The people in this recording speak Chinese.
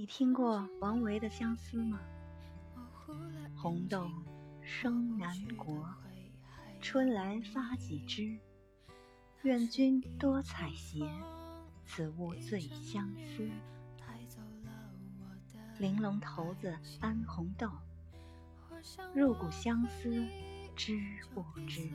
你听过王维的相思吗？红豆生南国春来发几枝。愿君多采撷此物最相思。玲珑骰子安红豆入骨相思知不知？